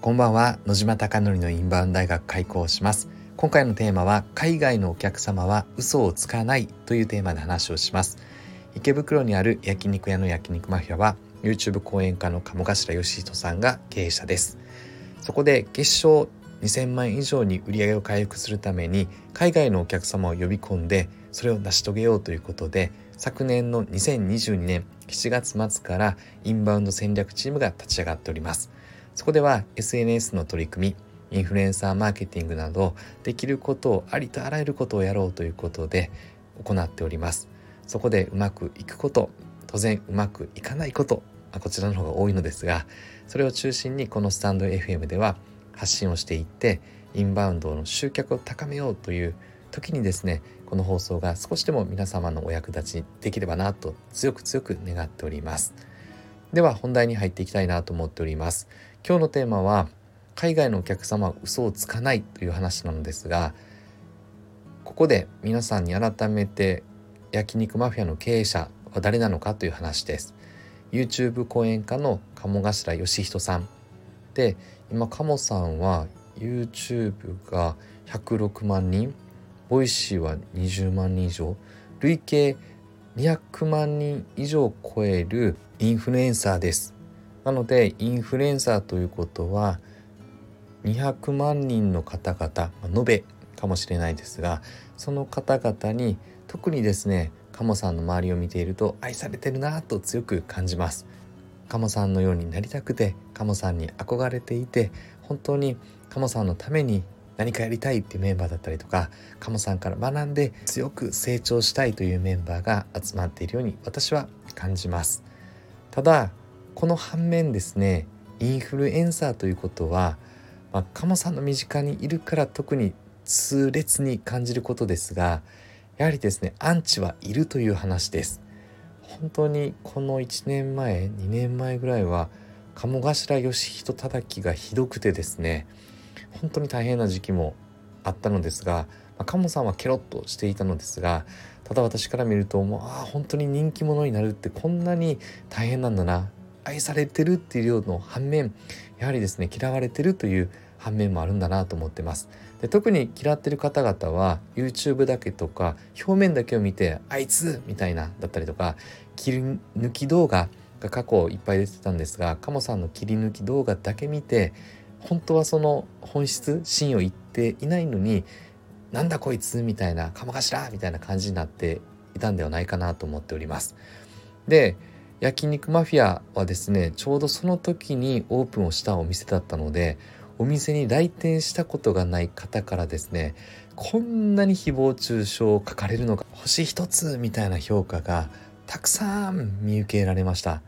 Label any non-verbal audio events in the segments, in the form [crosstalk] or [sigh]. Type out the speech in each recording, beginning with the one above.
こんばんは。野島貴則のインバウンド大学開講します。今回のテーマは海外のお客様は嘘をつかないというテーマで話をします。池袋にある焼肉屋の焼肉マフィアは YouTube 講演家の鴨頭義人さんが経営者です。そこで月賞2000万以上に売り上げを回復するために海外のお客様を呼び込んでそれを成し遂げようということで昨年の2022年7月末からインバウンド戦略チームが立ち上がっております。そこでは SNS の取り組みインフルエンサーマーケティングなどできることをありとあらゆることをやろうということで行っております。そこでうまくいくこと当然うまくいかないことこちらの方が多いのですがそれを中心にこのスタンド FM では発信をしていってインバウンドの集客を高めようという時にですねこの放送が少しでも皆様のお役立ちできればなと強く強く願っております。では本題に入っていきたいなと思っております。今日のテーマは海外のお客様は嘘をつかないという話なのですがここで皆さんに改めて焼肉マフィアの経営者は誰なのかという話です。YouTube 講演家の鴨頭嘉人さん。で今鴨さんは YouTube が106万人ボイシーは20万人以上累計200万人以上超えるインフルエンサーです。なのでインフルエンサーということは200万人の方々延べかもしれないですがその方々に特にですね鴨さんの周りを見ていると愛されてるなと強く感じます。鴨さんのようになりたくて鴨さんに憧れていて本当に鴨さんのために何かやりたいっていうメンバーだったりとか鴨さんから学んで強く成長したいというメンバーが集まっているように私は感じます。ただこの反面ですねインフルエンサーということは、まあ、鴨さんの身近にいるから特に痛烈に感じることですがやはりですねアンチはいるという話です。本当にこの1年前2年前ぐらいは鴨頭義人叩きがひどくてですね本当に大変な時期もあったのですが、まあ、鴨さんはケロッとしていたのですがただ私から見るともうああ本当に人気者になるってこんなに大変なんだな愛されてるっていうような反面やはりですね嫌われてるという反面もあるんだなと思ってます。で特に嫌ってる方々は YouTube だけとか表面だけを見てあいつみたいなだったりとか切り抜き動画が過去いっぱい出てたんですがカモさんの切り抜き動画だけ見て本当はその本質芯を言っていないのになんだこいつみたいな鴨頭みたいな感じになっていたんではないかなと思っております。で焼肉マフィアはですねちょうどその時にオープンをしたお店だったのでお店に来店したことがない方からですねこんなに誹謗中傷を書かれるのか星一つみたいな評価がたくさん見受けられました。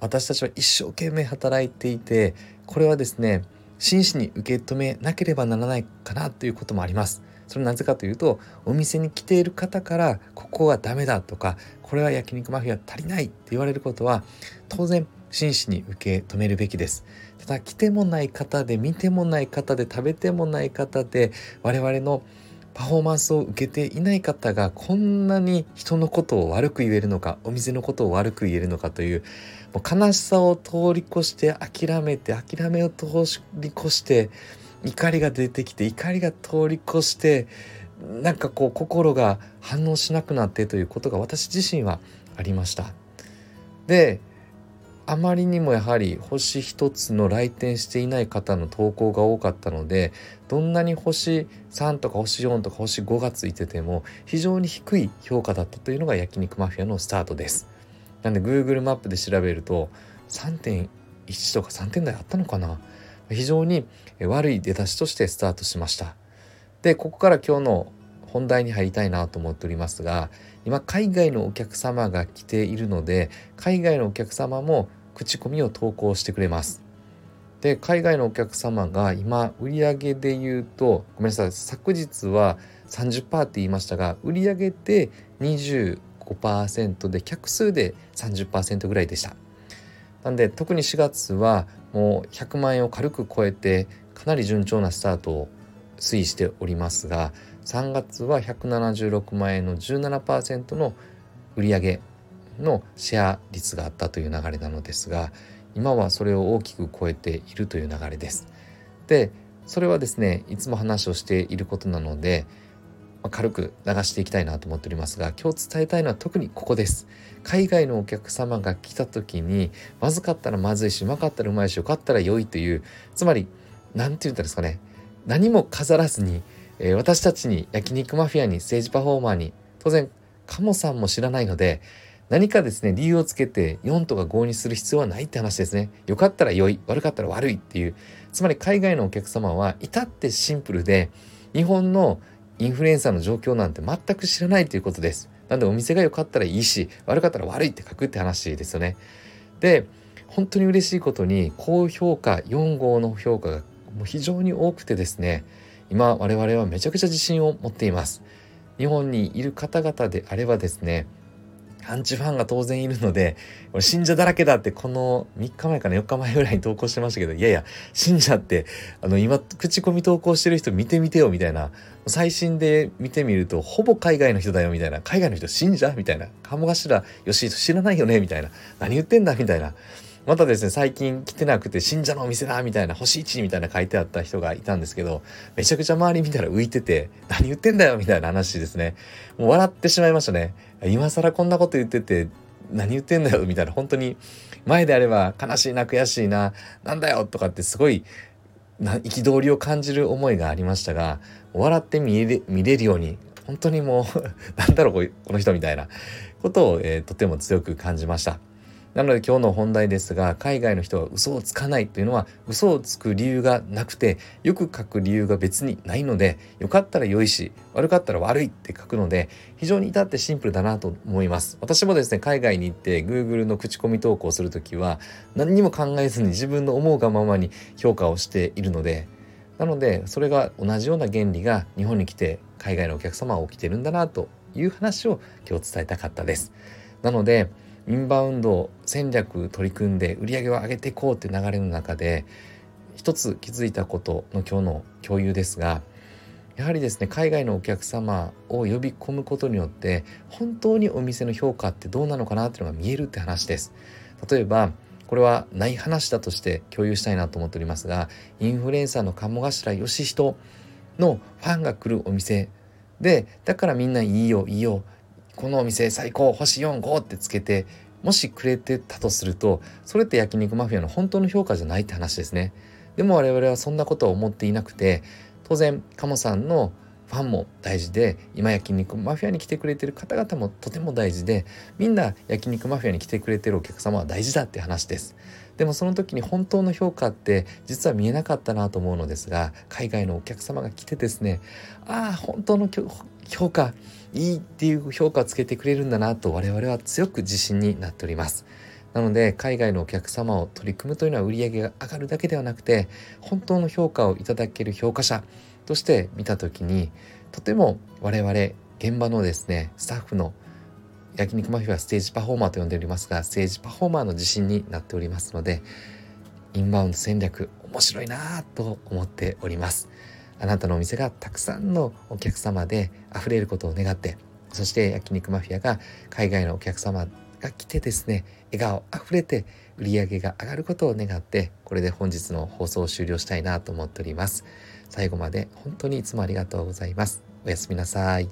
私たちは一生懸命働いていてこれはですね真摯に受け止めなければならないかなということもあります。それなぜかというとお店に来ている方からここはダメだとかこれは焼肉マフィア足りないって言われることは当然真摯に受け止めるべきです。ただ来てもない方で見てもない方で食べてもない方で我々のパフォーマンスを受けていない方がこんなに人のことを悪く言えるのかお店のことを悪く言えるのかというもう悲しさを通り越して諦めて諦めを通り越して怒りが出てきて怒りが通り越してなんかこう心が反応しなくなってということが私自身はありました。であまりにもやはり星一つの来店していない方の投稿が多かったのでどんなに星3とか星4とか星5がついてても非常に低い評価だったというのが焼肉マフィアのスタートです。なんで Google マップで調べると3.1とか3点台あったのかな？非常に悪い出だしとしてスタートしました。でここから今日の本題に入りたいなと思っておりますが今海外のお客様が来ているので海外のお客様も口コミを投稿してくれます。で海外のお客様が今売上で言うとごめんなさい昨日は30%って言いましたが売上で25%で客数で30%ぐらいでした。なんで特に4月はもう100万円を軽く超えてかなり順調なスタートを推移しておりますが3月は176万円の17%の売上のシェア率があったという流れなのですが今はそれを大きく超えているという流れです。でそれはですねいつも話をしていることなのでま軽く流していきたいなと思っておりますが今日伝えたいのは特にここです。海外のお客様が来た時にまずかったらまずいしうまかったらうまいしよかったら良いというつまり何て言ったんですかね何も飾らずに、えー、私たちに焼肉マフィアに政治パフォーマーに当然カモさんも知らないので何かですね理由をつけて4とか5にする必要はないって話ですねよかったら良い悪かったら悪いっていうつまり海外のお客様は至ってシンプルで日本のインフルエンサーの状況なんて全く知らないということです。なんでお店が良かったらいいし悪かったら悪いって書くって話ですよね。で本当に嬉しいことに高評価4号の評価がもう非常に多くてですね今我々はめちゃくちゃ自信を持っています。日本にいる方々であればですねアンチファンが当然いるので、信者だらけだってこの3日前かな4日前ぐらいに投稿してましたけど、いやいや、信者って、あの今、口コミ投稿してる人見てみてよみたいな、最新で見てみると、ほぼ海外の人だよみたいな、海外の人信者みたいな、鴨頭よし知らないよねみたいな、何言ってんだみたいな。またですね、最近来てなくて信者のお店だみたいな、星1みたいな書いてあった人がいたんですけど、めちゃくちゃ周り見たら浮いてて、何言ってんだよみたいな話ですね。もう笑ってしまいましたね。今更こんなこと言ってて、何言ってんだよみたいな、本当に前であれば悲しいな、悔しいな、なんだよとかってすごい憤りを感じる思いがありましたが、笑って見れ見れるように、本当にもう [laughs] なんだろうこの人みたいなことを、えー、とても強く感じました。なので今日の本題ですが海外の人は嘘をつかないというのは嘘をつく理由がなくてよく書く理由が別にないのでよかったら良いし悪かったら悪いって書くので非常に至ってシンプルだなと思います。私もですね海外に行って Google の口コミ投稿する時は何にも考えずに自分の思うがままに評価をしているのでなのでそれが同じような原理が日本に来て海外のお客様は起きてるんだなという話を今日伝えたかったです。なのでインバウンド戦略取り組んで売り上げを上げていこうって流れの中で一つ気づいたことの今日の共有ですがやはりですね海外のお客様を呼び込むことによって本当にお店の評価ってどうなのかなっていうのが見えるって話です。例えばこれはない話だとして共有したいなと思っておりますがインフルエンサーの鴨頭義人のファンが来るお店でだからみんないいよいいよこのお店最高星45ってつけてもしくれてたとするとそれって焼肉マフィアの本当の評価じゃないって話ですね。でも我々はそんなことを思っていなくて当然鴨さんのファンも大事で今焼肉マフィアに来てくれてる方々もとても大事でみんな焼肉マフィアに来てくれてるお客様は大事だって話です。でもその時に本当の評価って実は見えなかったなと思うのですが海外のお客様が来てですねああ本当の評価いいっていう評価をつけてくれるんだなと我々は強く自信になっております。なので海外のお客様を取り組むというのは売り上げが上がるだけではなくて本当の評価をいただける評価者として見た時にとても我々現場のですねスタッフの焼肉マフィアステージパフォーマーと呼んでおりますがステージパフォーマーの自信になっておりますのでインバウンド戦略面白いなと思っております。あなたのお店がたくさんのお客様で溢れることを願ってそして焼肉マフィアが海外のお客様が来てですね笑顔あふれて売り上げが上がることを願ってこれで本日の放送を終了したいなと思っております。最後まで本当にいつもありがとうございます。おやすみなさい。